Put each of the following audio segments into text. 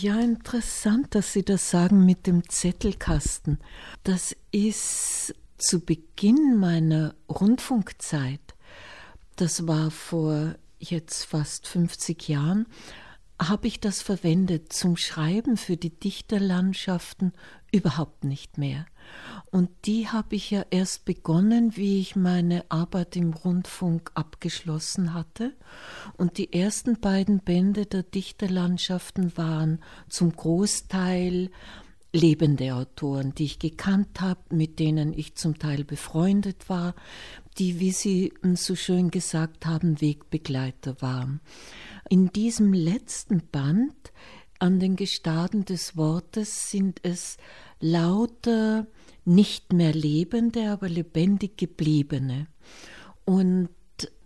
Ja, interessant, dass Sie das sagen mit dem Zettelkasten. Das ist zu Beginn meiner Rundfunkzeit, das war vor jetzt fast 50 Jahren, habe ich das verwendet zum Schreiben für die Dichterlandschaften überhaupt nicht mehr. Und die habe ich ja erst begonnen, wie ich meine Arbeit im Rundfunk abgeschlossen hatte. Und die ersten beiden Bände der Dichterlandschaften waren zum Großteil lebende Autoren, die ich gekannt habe, mit denen ich zum Teil befreundet war, die, wie Sie so schön gesagt haben, Wegbegleiter waren. In diesem letzten Band an den Gestaden des Wortes sind es lauter nicht mehr lebende, aber lebendig gebliebene. Und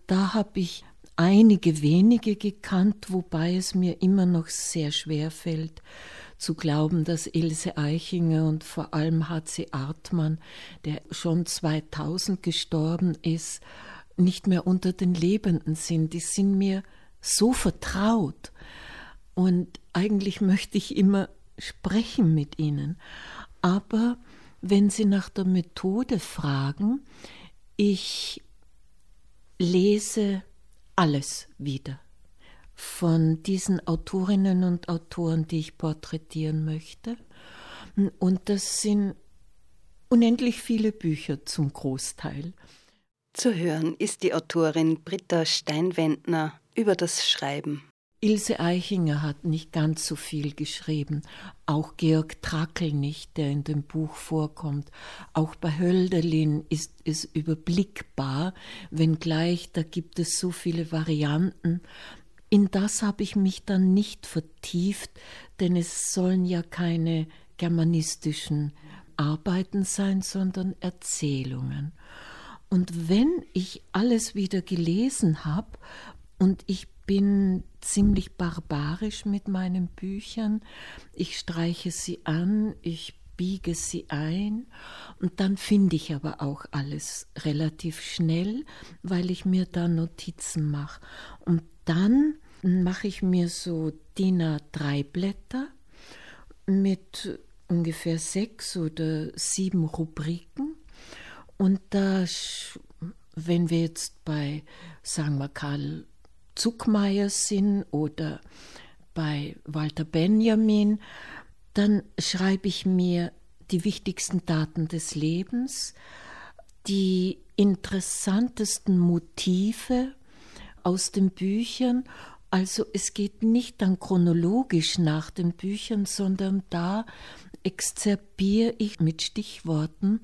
da habe ich einige wenige gekannt, wobei es mir immer noch sehr schwer fällt, zu glauben, dass Ilse Eichinger und vor allem H.C. Artmann, der schon 2000 gestorben ist, nicht mehr unter den Lebenden sind. Die sind mir so vertraut. Und eigentlich möchte ich immer sprechen mit ihnen. Aber wenn Sie nach der Methode fragen, ich lese alles wieder von diesen Autorinnen und Autoren, die ich porträtieren möchte. Und das sind unendlich viele Bücher zum Großteil. Zu hören ist die Autorin Britta Steinwendner über das Schreiben. Ilse Eichinger hat nicht ganz so viel geschrieben, auch Georg Trakl nicht, der in dem Buch vorkommt. Auch bei Hölderlin ist es überblickbar, wenngleich da gibt es so viele Varianten. In das habe ich mich dann nicht vertieft, denn es sollen ja keine germanistischen Arbeiten sein, sondern Erzählungen. Und wenn ich alles wieder gelesen habe und ich bin ziemlich barbarisch mit meinen Büchern, ich streiche sie an, ich biege sie ein und dann finde ich aber auch alles relativ schnell, weil ich mir da Notizen mache. Und dann mache ich mir so DIN A3 Blätter mit ungefähr sechs oder sieben Rubriken. Und da, wenn wir jetzt bei, sagen wir, Karl Zuckmeier sind oder bei Walter Benjamin, dann schreibe ich mir die wichtigsten Daten des Lebens, die interessantesten Motive aus den Büchern. Also es geht nicht dann chronologisch nach den Büchern, sondern da exzerpiere ich mit Stichworten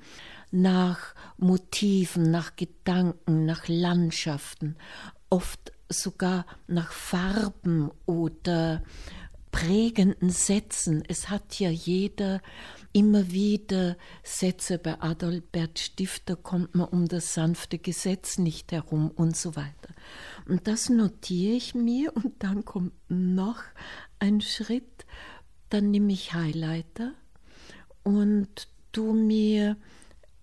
nach Motiven, nach Gedanken, nach Landschaften, oft sogar nach Farben oder prägenden Sätzen. Es hat ja jeder immer wieder Sätze. Bei Adalbert Stifter kommt man um das sanfte Gesetz nicht herum und so weiter. Und das notiere ich mir und dann kommt noch ein Schritt. Dann nehme ich Highlighter und tu mir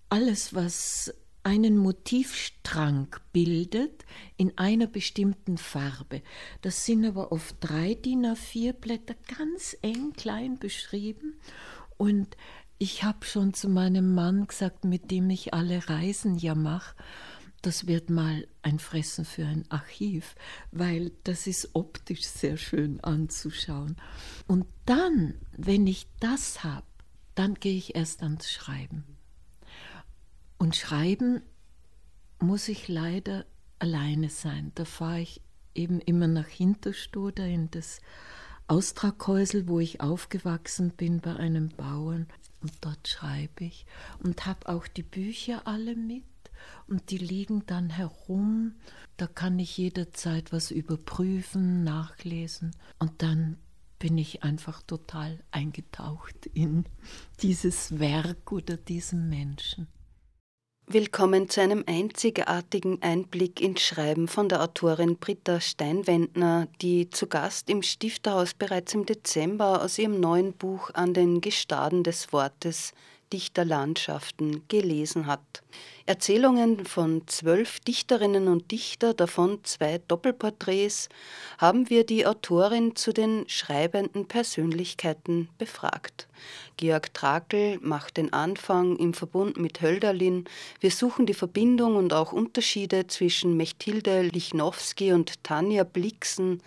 alles, was einen Motivstrang bildet in einer bestimmten Farbe. Das sind aber oft drei DIN A4 Blätter, ganz eng klein beschrieben. Und ich habe schon zu meinem Mann gesagt, mit dem ich alle Reisen ja mache, das wird mal ein Fressen für ein Archiv, weil das ist optisch sehr schön anzuschauen. Und dann, wenn ich das habe, dann gehe ich erst ans Schreiben. Und schreiben muss ich leider alleine sein. Da fahre ich eben immer nach Hinterstoder in das Austrakhäusel, wo ich aufgewachsen bin bei einem Bauern. Und dort schreibe ich und habe auch die Bücher alle mit und die liegen dann herum. Da kann ich jederzeit was überprüfen, nachlesen und dann bin ich einfach total eingetaucht in dieses Werk oder diesen Menschen. Willkommen zu einem einzigartigen Einblick ins Schreiben von der Autorin Britta Steinwendner, die zu Gast im Stifterhaus bereits im Dezember aus ihrem neuen Buch An den Gestaden des Wortes Dichterlandschaften gelesen hat. Erzählungen von zwölf Dichterinnen und Dichter, davon zwei Doppelporträts, haben wir die Autorin zu den schreibenden Persönlichkeiten befragt. Georg Trakel macht den Anfang im Verbund mit Hölderlin. Wir suchen die Verbindung und auch Unterschiede zwischen Mechtilde Lichnowsky und Tanja Blixen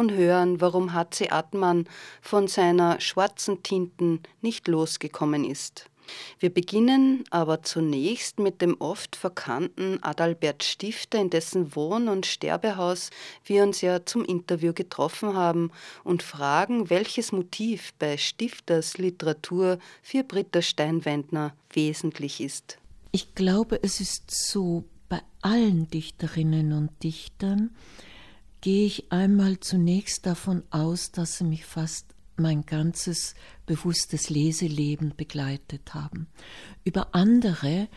und hören, warum H.C. Atman von seiner schwarzen Tinten nicht losgekommen ist. Wir beginnen aber zunächst mit dem oft verkannten Adalbert Stifter, in dessen Wohn- und Sterbehaus wir uns ja zum Interview getroffen haben und fragen, welches Motiv bei Stifters Literatur für Britta Steinwendner wesentlich ist. Ich glaube, es ist so, bei allen Dichterinnen und Dichtern gehe ich einmal zunächst davon aus, dass sie mich fast mein ganzes bewusstes Leseleben begleitet haben. Über andere,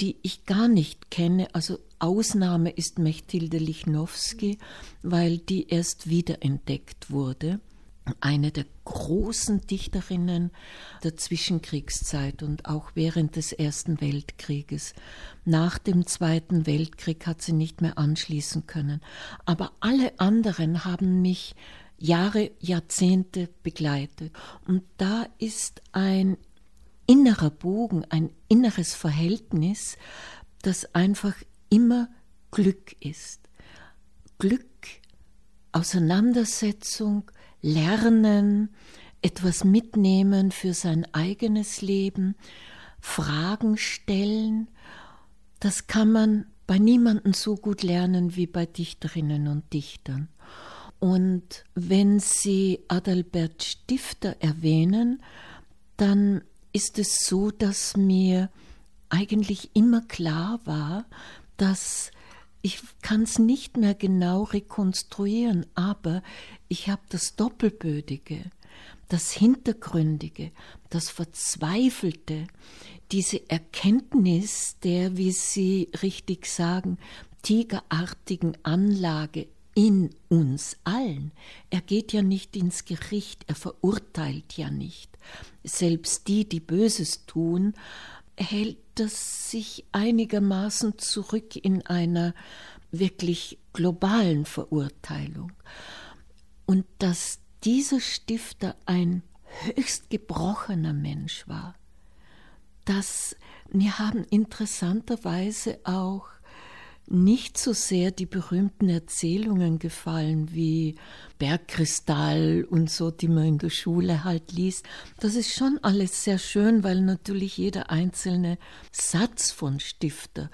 die ich gar nicht kenne, also Ausnahme ist Mechtilde Lichnowsky, weil die erst wiederentdeckt wurde eine der großen Dichterinnen der Zwischenkriegszeit und auch während des Ersten Weltkrieges. Nach dem Zweiten Weltkrieg hat sie nicht mehr anschließen können. Aber alle anderen haben mich Jahre, Jahrzehnte begleitet. Und da ist ein innerer Bogen, ein inneres Verhältnis, das einfach immer Glück ist. Glück, Auseinandersetzung, Lernen, etwas mitnehmen für sein eigenes Leben, Fragen stellen, das kann man bei niemandem so gut lernen wie bei Dichterinnen und Dichtern. Und wenn Sie Adalbert Stifter erwähnen, dann ist es so, dass mir eigentlich immer klar war, dass ich kann es nicht mehr genau rekonstruieren, aber ich habe das Doppelbödige, das Hintergründige, das Verzweifelte, diese Erkenntnis der, wie Sie richtig sagen, tigerartigen Anlage in uns allen. Er geht ja nicht ins Gericht, er verurteilt ja nicht. Selbst die, die Böses tun, hält das sich einigermaßen zurück in einer wirklich globalen Verurteilung. Und dass dieser Stifter ein höchst gebrochener Mensch war, dass mir haben interessanterweise auch nicht so sehr die berühmten Erzählungen gefallen wie Bergkristall und so, die man in der Schule halt liest. Das ist schon alles sehr schön, weil natürlich jeder einzelne Satz von Stifter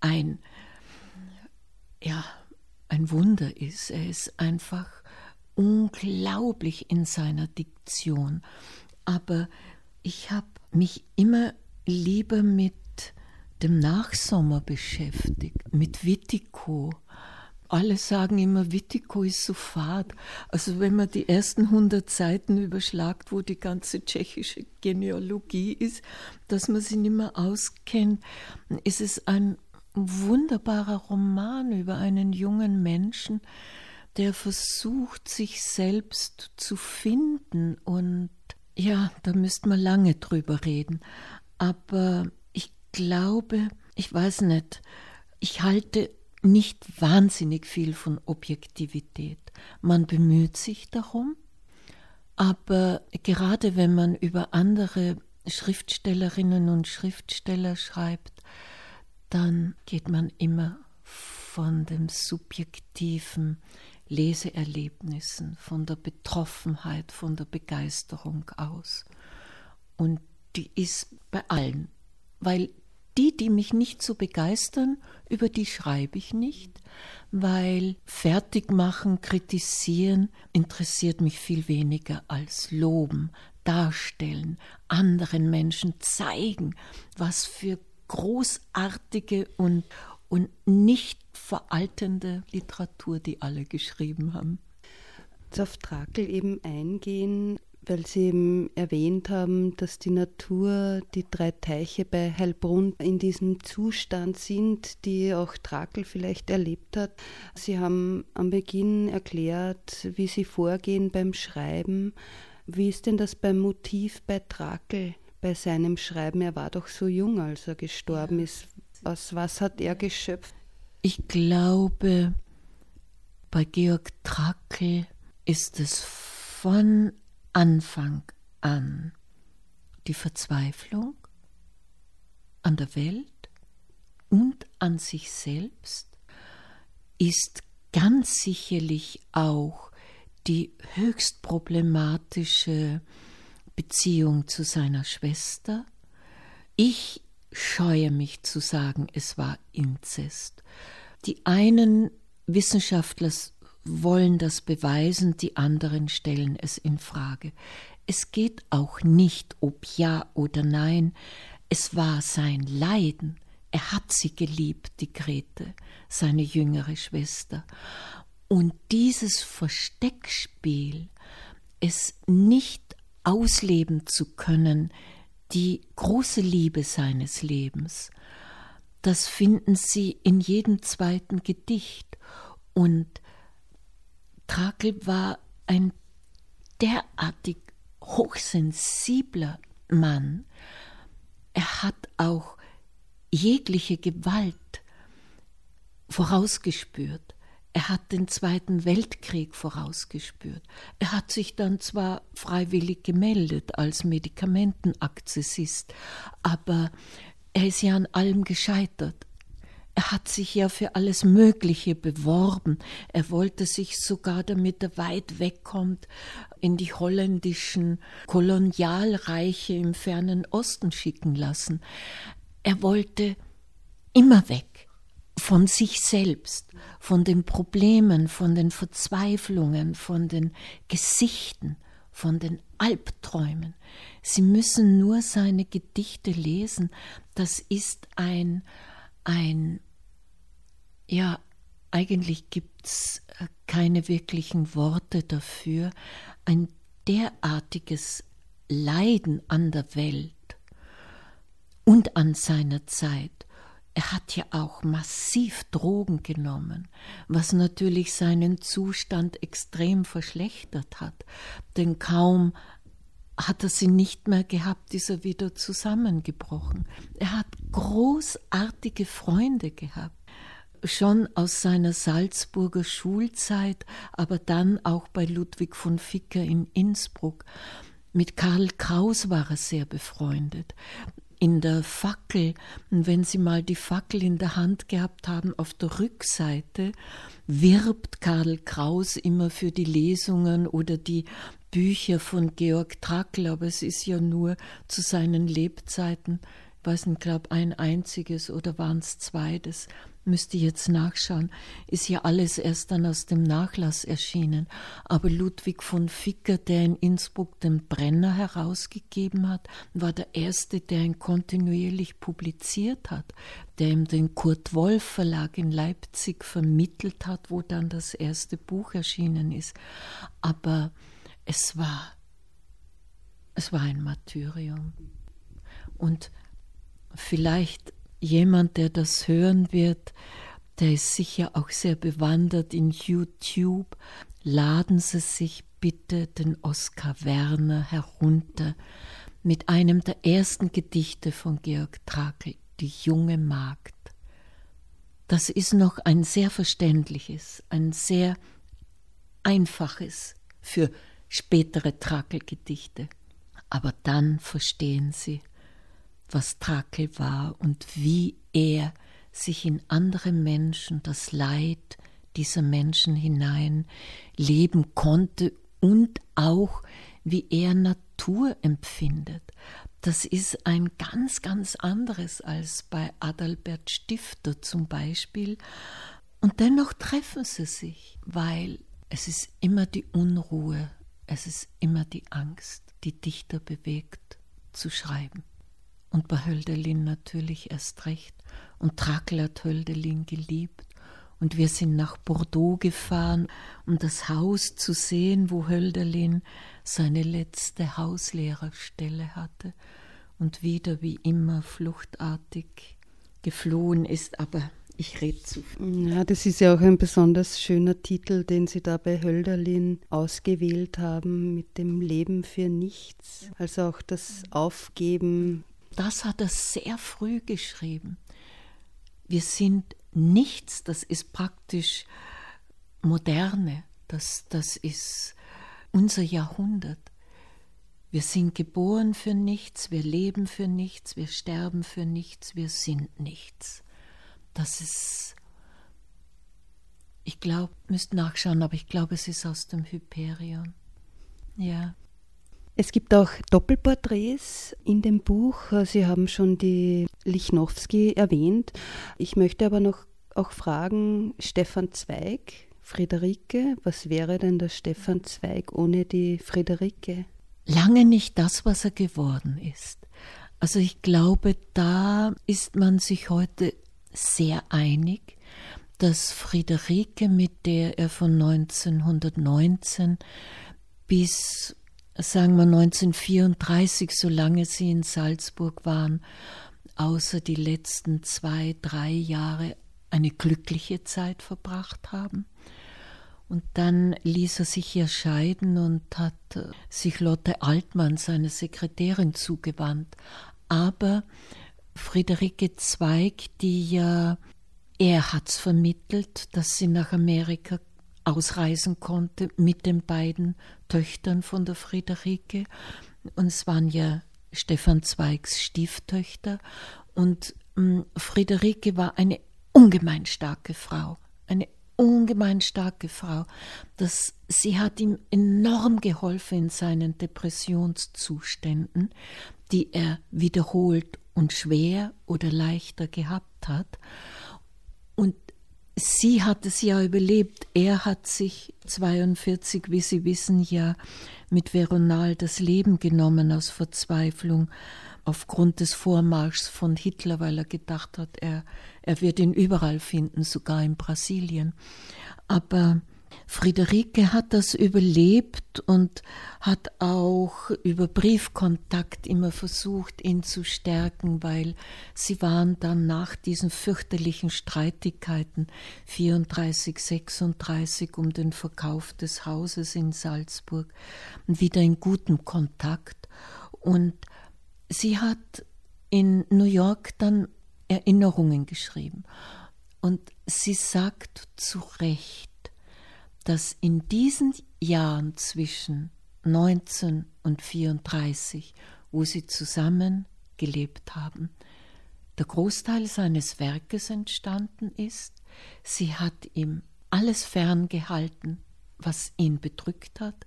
ein, ja, ein Wunder ist. Er ist einfach unglaublich in seiner Diktion. Aber ich habe mich immer lieber mit dem Nachsommer beschäftigt, mit Wittico. Alle sagen immer, Wittico ist so fad. Also wenn man die ersten 100 Seiten überschlagt, wo die ganze tschechische Genealogie ist, dass man sie nicht mehr auskennt, ist es ein wunderbarer Roman über einen jungen Menschen, der versucht, sich selbst zu finden. Und ja, da müsste man lange drüber reden. Aber glaube, ich weiß nicht, ich halte nicht wahnsinnig viel von Objektivität. Man bemüht sich darum, aber gerade wenn man über andere Schriftstellerinnen und Schriftsteller schreibt, dann geht man immer von dem subjektiven Leseerlebnissen, von der Betroffenheit, von der Begeisterung aus. Und die ist bei allen, weil die, die mich nicht so begeistern, über die schreibe ich nicht, weil fertig machen, kritisieren interessiert mich viel weniger als loben, darstellen, anderen Menschen zeigen, was für großartige und, und nicht veraltende Literatur, die alle geschrieben haben. Auf Trakel eben eingehen, weil Sie eben erwähnt haben, dass die Natur, die drei Teiche bei Heilbrunn in diesem Zustand sind, die auch Trakel vielleicht erlebt hat. Sie haben am Beginn erklärt, wie Sie vorgehen beim Schreiben. Wie ist denn das beim Motiv bei Trakel, bei seinem Schreiben? Er war doch so jung, als er gestorben ist. Aus was hat er geschöpft? Ich glaube, bei Georg Trakel ist es von Anfang an die Verzweiflung an der Welt und an sich selbst ist ganz sicherlich auch die höchst problematische Beziehung zu seiner Schwester. Ich scheue mich zu sagen, es war Inzest. Die einen Wissenschaftler wollen das beweisen, die anderen stellen es in Frage. Es geht auch nicht, ob ja oder nein, es war sein Leiden. Er hat sie geliebt, die Grete, seine jüngere Schwester. Und dieses Versteckspiel, es nicht ausleben zu können, die große Liebe seines Lebens, das finden Sie in jedem zweiten Gedicht. Und Trakel war ein derartig hochsensibler Mann. Er hat auch jegliche Gewalt vorausgespürt. Er hat den Zweiten Weltkrieg vorausgespürt. Er hat sich dann zwar freiwillig gemeldet als Medikamentenakzessist, aber er ist ja an allem gescheitert. Er hat sich ja für alles Mögliche beworben. Er wollte sich sogar, damit er weit wegkommt, in die holländischen Kolonialreiche im fernen Osten schicken lassen. Er wollte immer weg von sich selbst, von den Problemen, von den Verzweiflungen, von den Gesichten, von den Albträumen. Sie müssen nur seine Gedichte lesen. Das ist ein, ein ja, eigentlich gibt es äh, keine wirklichen Worte dafür. Ein derartiges Leiden an der Welt und an seiner Zeit. Er hat ja auch massiv Drogen genommen, was natürlich seinen Zustand extrem verschlechtert hat, denn kaum hat er sie nicht mehr gehabt, ist er wieder zusammengebrochen. Er hat großartige Freunde gehabt schon aus seiner Salzburger Schulzeit, aber dann auch bei Ludwig von Ficker in Innsbruck. Mit Karl Kraus war er sehr befreundet. In der Fackel, wenn Sie mal die Fackel in der Hand gehabt haben, auf der Rückseite wirbt Karl Kraus immer für die Lesungen oder die Bücher von Georg Trakl, aber es ist ja nur zu seinen Lebzeiten, ich weiß nicht, glaube ein einziges oder waren es zwei, das müsste jetzt nachschauen, ist ja alles erst dann aus dem Nachlass erschienen. Aber Ludwig von Ficker, der in Innsbruck den Brenner herausgegeben hat, war der Erste, der ihn kontinuierlich publiziert hat, der ihm den Kurt Wolf Verlag in Leipzig vermittelt hat, wo dann das erste Buch erschienen ist. Aber es war, es war ein Martyrium. Und vielleicht jemand, der das hören wird, der ist sicher auch sehr bewandert in YouTube. Laden Sie sich bitte den Oskar Werner herunter mit einem der ersten Gedichte von Georg Trakl, Die junge Magd. Das ist noch ein sehr verständliches, ein sehr einfaches für spätere Trakl-Gedichte. Aber dann verstehen Sie, was Trakel war und wie er sich in andere Menschen, das Leid dieser Menschen hinein leben konnte und auch wie er Natur empfindet. Das ist ein ganz, ganz anderes als bei Adalbert Stifter zum Beispiel. Und dennoch treffen sie sich, weil es ist immer die Unruhe, es ist immer die Angst, die Dichter bewegt zu schreiben. Und bei Hölderlin natürlich erst recht. Und Trakl hat Hölderlin geliebt. Und wir sind nach Bordeaux gefahren, um das Haus zu sehen, wo Hölderlin seine letzte Hauslehrerstelle hatte und wieder wie immer fluchtartig geflohen ist, aber ich rede zu. Ja, das ist ja auch ein besonders schöner Titel, den Sie da bei Hölderlin ausgewählt haben, mit dem Leben für nichts. Also auch das Aufgeben. Das hat er sehr früh geschrieben. Wir sind nichts, das ist praktisch moderne, das, das ist unser Jahrhundert. Wir sind geboren für nichts, wir leben für nichts, wir sterben für nichts, wir sind nichts. Das ist, ich glaube, müsst nachschauen, aber ich glaube, es ist aus dem Hyperion. Ja. Es gibt auch Doppelporträts in dem Buch. Sie haben schon die Lichnowsky erwähnt. Ich möchte aber noch auch fragen, Stefan Zweig, Friederike, was wäre denn der Stefan Zweig ohne die Friederike? Lange nicht das, was er geworden ist. Also ich glaube, da ist man sich heute sehr einig, dass Friederike, mit der er von 1919 bis sagen wir 1934, solange sie in Salzburg waren, außer die letzten zwei, drei Jahre eine glückliche Zeit verbracht haben. Und dann ließ er sich hier scheiden und hat äh, sich Lotte Altmann, seine Sekretärin, zugewandt. Aber Friederike Zweig, die ja, er hat's vermittelt, dass sie nach Amerika ausreisen konnte mit den beiden Töchtern von der Friederike. Und es waren ja Stefan Zweigs Stieftöchter. Und ähm, Friederike war eine ungemein starke Frau, eine ungemein starke Frau. Das, sie hat ihm enorm geholfen in seinen Depressionszuständen, die er wiederholt und schwer oder leichter gehabt hat. Und sie hat es ja überlebt. Er hat sich 42, wie Sie wissen, ja mit Veronal das Leben genommen aus Verzweiflung aufgrund des Vormarschs von Hitler, weil er gedacht hat, er, er wird ihn überall finden, sogar in Brasilien. Aber Friederike hat das überlebt und hat auch über Briefkontakt immer versucht, ihn zu stärken, weil sie waren dann nach diesen fürchterlichen Streitigkeiten 34, 36 um den Verkauf des Hauses in Salzburg wieder in gutem Kontakt. Und sie hat in New York dann Erinnerungen geschrieben. Und sie sagt zu Recht, dass in diesen Jahren zwischen 19 und 34, wo sie zusammen gelebt haben, der Großteil seines Werkes entstanden ist. Sie hat ihm alles ferngehalten, was ihn bedrückt hat.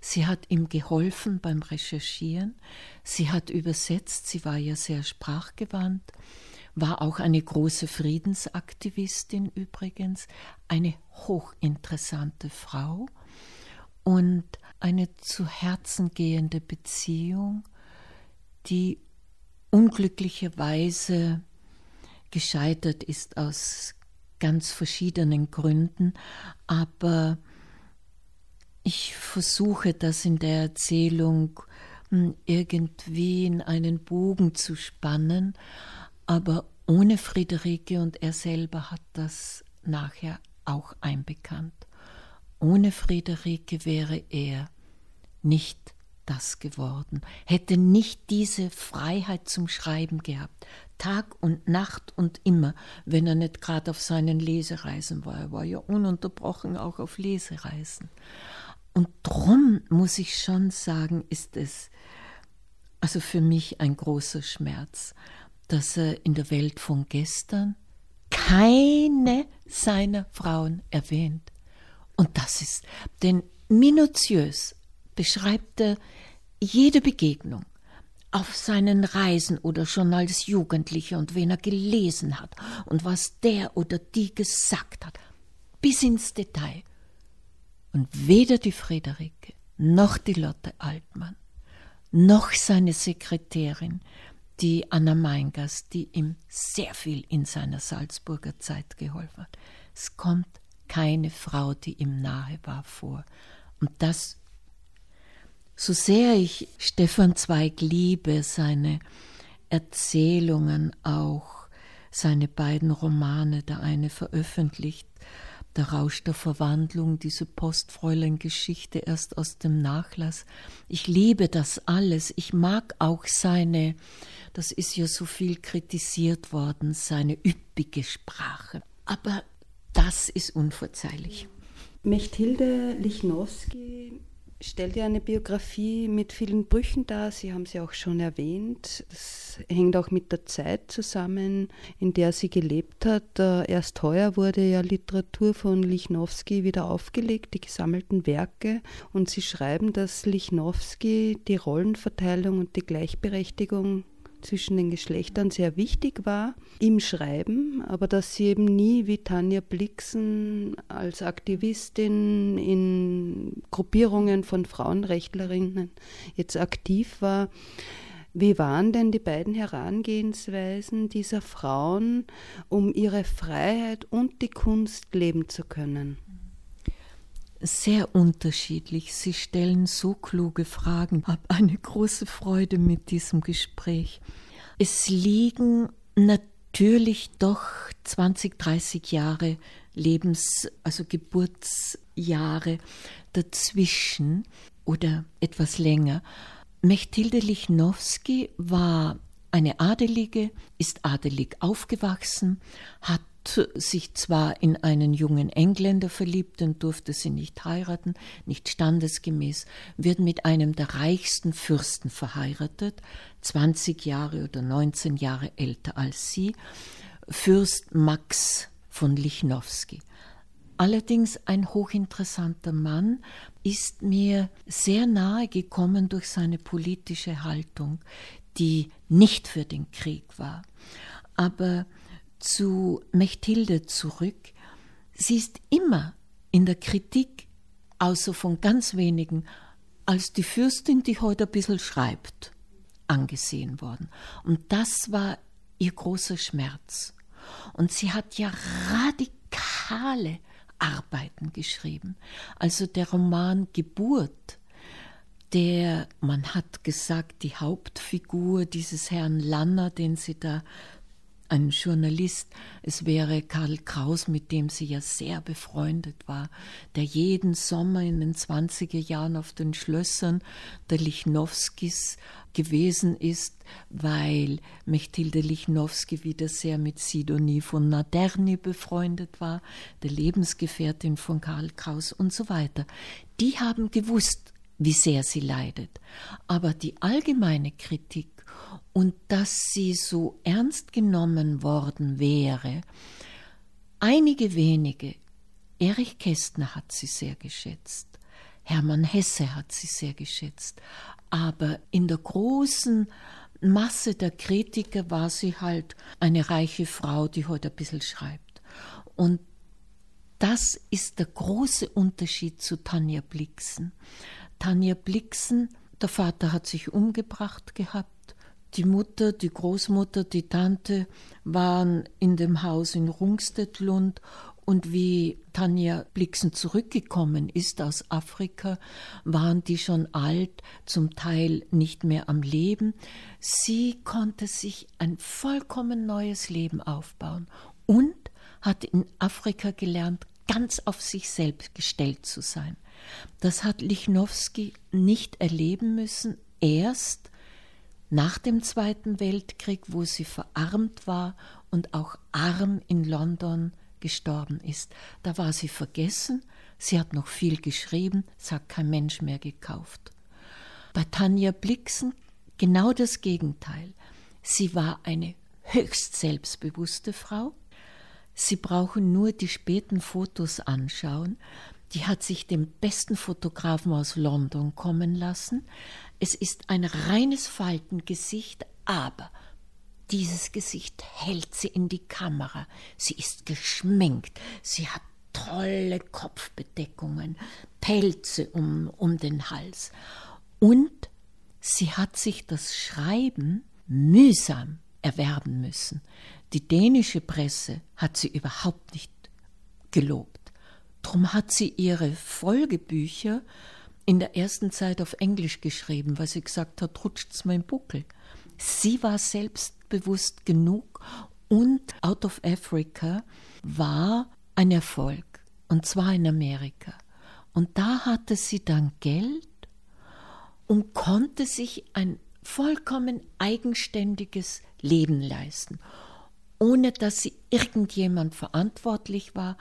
Sie hat ihm geholfen beim Recherchieren. Sie hat übersetzt, sie war ja sehr sprachgewandt war auch eine große Friedensaktivistin übrigens, eine hochinteressante Frau und eine zu Herzen gehende Beziehung, die unglücklicherweise gescheitert ist aus ganz verschiedenen Gründen, aber ich versuche das in der Erzählung hm, irgendwie in einen Bogen zu spannen aber ohne Friederike und er selber hat das nachher auch einbekannt. Ohne Friederike wäre er nicht das geworden, hätte nicht diese Freiheit zum Schreiben gehabt, Tag und Nacht und immer, wenn er nicht gerade auf seinen Lesereisen war. Er war ja ununterbrochen auch auf Lesereisen. Und drum muss ich schon sagen, ist es also für mich ein großer Schmerz, dass er in der Welt von gestern keine seiner Frauen erwähnt. Und das ist, denn minutiös beschreibt er jede Begegnung auf seinen Reisen oder schon als Jugendlicher und wen er gelesen hat und was der oder die gesagt hat, bis ins Detail. Und weder die Friederike noch die Lotte Altmann noch seine Sekretärin die Anna Meingast, die ihm sehr viel in seiner Salzburger Zeit geholfen hat. Es kommt keine Frau, die ihm nahe war, vor. Und das, so sehr ich Stefan Zweig liebe, seine Erzählungen auch, seine beiden Romane, der eine veröffentlicht, der Rausch der Verwandlung, diese Postfräulein-Geschichte erst aus dem Nachlass. Ich liebe das alles. Ich mag auch seine, das ist ja so viel kritisiert worden, seine üppige Sprache. Aber das ist unverzeihlich. Mechthilde Lichnowsky stellt ja eine Biografie mit vielen Brüchen dar. Sie haben sie auch schon erwähnt. Das hängt auch mit der Zeit zusammen, in der sie gelebt hat. Erst heuer wurde ja Literatur von Lichnowsky wieder aufgelegt, die gesammelten Werke. Und sie schreiben, dass Lichnowsky die Rollenverteilung und die Gleichberechtigung zwischen den Geschlechtern sehr wichtig war im Schreiben, aber dass sie eben nie wie Tanja Blixen als Aktivistin in Gruppierungen von Frauenrechtlerinnen jetzt aktiv war. Wie waren denn die beiden Herangehensweisen dieser Frauen, um ihre Freiheit und die Kunst leben zu können? Sehr unterschiedlich. Sie stellen so kluge Fragen. Ich habe eine große Freude mit diesem Gespräch. Es liegen natürlich doch 20, 30 Jahre Lebens-, also Geburtsjahre dazwischen oder etwas länger. Mechtilde Lichnowsky war eine Adelige, ist adelig aufgewachsen, hat sich zwar in einen jungen Engländer verliebt, den durfte sie nicht heiraten, nicht standesgemäß, wird mit einem der reichsten Fürsten verheiratet, 20 Jahre oder 19 Jahre älter als sie, Fürst Max von Lichnowsky. Allerdings ein hochinteressanter Mann, ist mir sehr nahe gekommen durch seine politische Haltung, die nicht für den Krieg war. Aber zu Mechthilde zurück. Sie ist immer in der Kritik, außer von ganz wenigen, als die Fürstin, die heute ein bisschen schreibt, angesehen worden. Und das war ihr großer Schmerz. Und sie hat ja radikale Arbeiten geschrieben. Also der Roman Geburt, der, man hat gesagt, die Hauptfigur dieses Herrn Lanner, den sie da ein Journalist, es wäre Karl Kraus, mit dem sie ja sehr befreundet war, der jeden Sommer in den 20er Jahren auf den Schlössern der Lichnowskis gewesen ist, weil Mechtilde Lichnowsky wieder sehr mit Sidonie von Naderny befreundet war, der Lebensgefährtin von Karl Kraus und so weiter. Die haben gewusst, wie sehr sie leidet. Aber die allgemeine Kritik und dass sie so ernst genommen worden wäre. Einige wenige, Erich Kästner hat sie sehr geschätzt, Hermann Hesse hat sie sehr geschätzt, aber in der großen Masse der Kritiker war sie halt eine reiche Frau, die heute ein bisschen schreibt. Und das ist der große Unterschied zu Tanja Blixen. Tanja Blixen, der Vater hat sich umgebracht gehabt, die Mutter, die Großmutter, die Tante waren in dem Haus in Rungstettlund und wie Tanja Blixen zurückgekommen ist aus Afrika, waren die schon alt, zum Teil nicht mehr am Leben. Sie konnte sich ein vollkommen neues Leben aufbauen und hat in Afrika gelernt, ganz auf sich selbst gestellt zu sein. Das hat Lichnowsky nicht erleben müssen, erst nach dem Zweiten Weltkrieg, wo sie verarmt war und auch arm in London gestorben ist. Da war sie vergessen, sie hat noch viel geschrieben, es hat kein Mensch mehr gekauft. Bei Tanja Blixen genau das Gegenteil. Sie war eine höchst selbstbewusste Frau. Sie brauchen nur die späten Fotos anschauen. Die hat sich den besten Fotografen aus London kommen lassen. Es ist ein reines Faltengesicht, aber dieses Gesicht hält sie in die Kamera. Sie ist geschminkt, sie hat tolle Kopfbedeckungen, Pelze um, um den Hals. Und sie hat sich das Schreiben mühsam erwerben müssen. Die dänische Presse hat sie überhaupt nicht gelobt. Drum hat sie ihre Folgebücher in der ersten Zeit auf Englisch geschrieben, weil sie gesagt hat, rutscht's mein Buckel. Sie war selbstbewusst genug und Out of Africa war ein Erfolg, und zwar in Amerika. Und da hatte sie dann Geld und konnte sich ein vollkommen eigenständiges Leben leisten, ohne dass sie irgendjemand verantwortlich war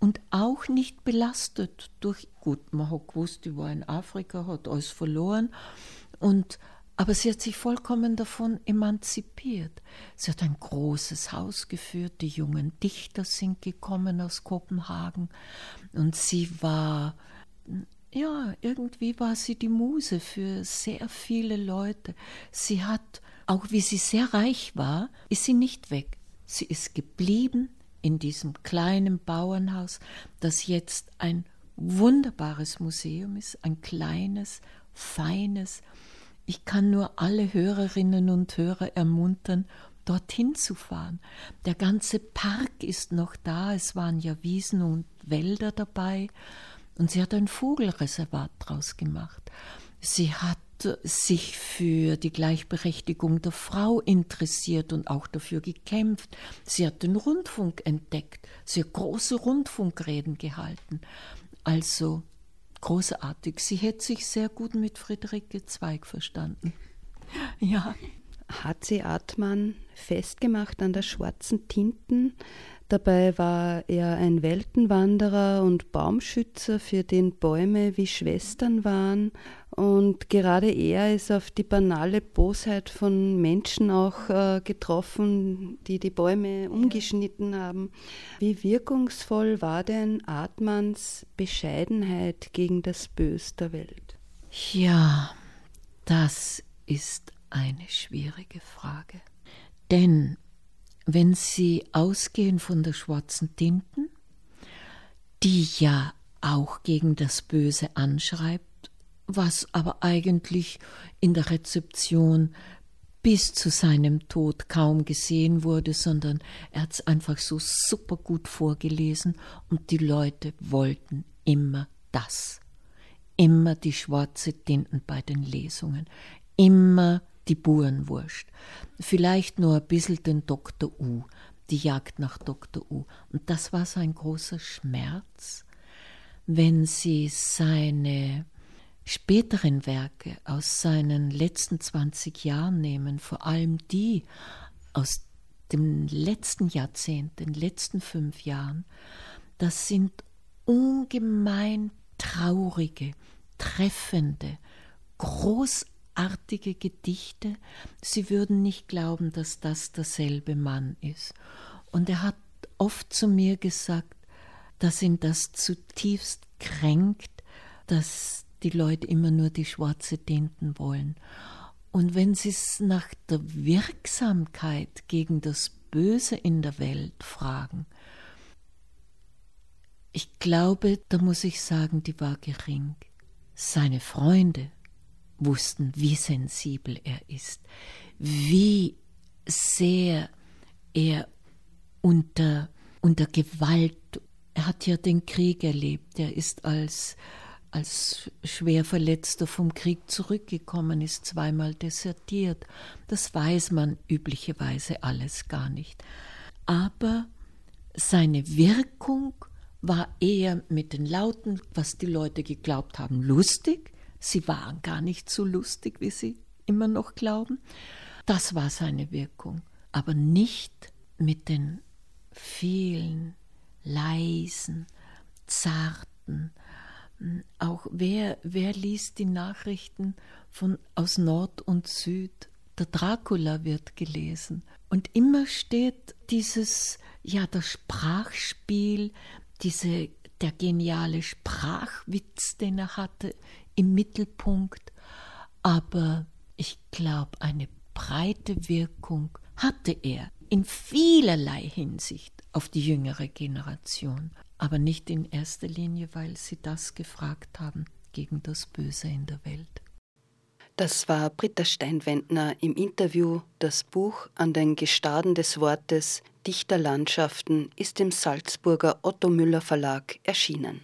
und auch nicht belastet durch, gut, man hat gewusst, die war in Afrika, hat alles verloren und aber sie hat sich vollkommen davon emanzipiert. Sie hat ein großes Haus geführt, die jungen Dichter sind gekommen aus Kopenhagen und sie war, ja, irgendwie war sie die Muse für sehr viele Leute. Sie hat, auch wie sie sehr reich war, ist sie nicht weg. Sie ist geblieben in diesem kleinen Bauernhaus, das jetzt ein wunderbares Museum ist, ein kleines, feines, ich kann nur alle Hörerinnen und Hörer ermuntern, dorthin zu fahren. Der ganze Park ist noch da, es waren ja Wiesen und Wälder dabei und sie hat ein Vogelreservat draus gemacht. Sie hat sich für die Gleichberechtigung der Frau interessiert und auch dafür gekämpft. Sie hat den Rundfunk entdeckt, sie hat große Rundfunkreden gehalten. Also großartig. Sie hätte sich sehr gut mit Friederike Zweig verstanden. Ja. Hat sie Artmann festgemacht an der schwarzen Tinten? Dabei war er ein Weltenwanderer und Baumschützer, für den Bäume wie Schwestern waren. Und gerade er ist auf die banale Bosheit von Menschen auch äh, getroffen, die die Bäume umgeschnitten haben. Wie wirkungsvoll war denn Atmans Bescheidenheit gegen das Bös der Welt? Ja, das ist eine schwierige Frage. Denn wenn Sie ausgehen von der schwarzen Tinten, die ja auch gegen das Böse anschreibt, was aber eigentlich in der Rezeption bis zu seinem Tod kaum gesehen wurde, sondern er hat es einfach so super gut vorgelesen und die Leute wollten immer das. Immer die schwarze Tinten bei den Lesungen, immer die Burenwurst. Vielleicht nur ein bisschen den Dr. U, die Jagd nach Dr. U. Und das war sein großer Schmerz, wenn sie seine späteren Werke aus seinen letzten 20 Jahren nehmen, vor allem die aus dem letzten Jahrzehnt, den letzten fünf Jahren, das sind ungemein traurige, treffende, großartige, artige Gedichte, sie würden nicht glauben, dass das derselbe Mann ist. Und er hat oft zu mir gesagt, dass ihn das zutiefst kränkt, dass die Leute immer nur die schwarze Tinten wollen. Und wenn sie es nach der Wirksamkeit gegen das Böse in der Welt fragen, ich glaube, da muss ich sagen, die war gering. Seine Freunde, wussten, wie sensibel er ist, wie sehr er unter, unter Gewalt, er hat ja den Krieg erlebt, er ist als, als schwer vom Krieg zurückgekommen, ist zweimal desertiert. Das weiß man üblicherweise alles gar nicht. Aber seine Wirkung war eher mit den Lauten, was die Leute geglaubt haben, lustig, Sie waren gar nicht so lustig, wie sie immer noch glauben. Das war seine Wirkung, aber nicht mit den vielen leisen, zarten, hm, auch wer, wer liest die Nachrichten von aus Nord und Süd? Der Dracula wird gelesen. Und immer steht dieses, ja, das Sprachspiel, diese, der geniale Sprachwitz, den er hatte, im Mittelpunkt, aber ich glaube, eine breite Wirkung hatte er in vielerlei Hinsicht auf die jüngere Generation, aber nicht in erster Linie, weil sie das gefragt haben gegen das Böse in der Welt. Das war Britta Steinwendner im Interview. Das Buch An den Gestaden des Wortes Dichterlandschaften ist im Salzburger Otto Müller Verlag erschienen.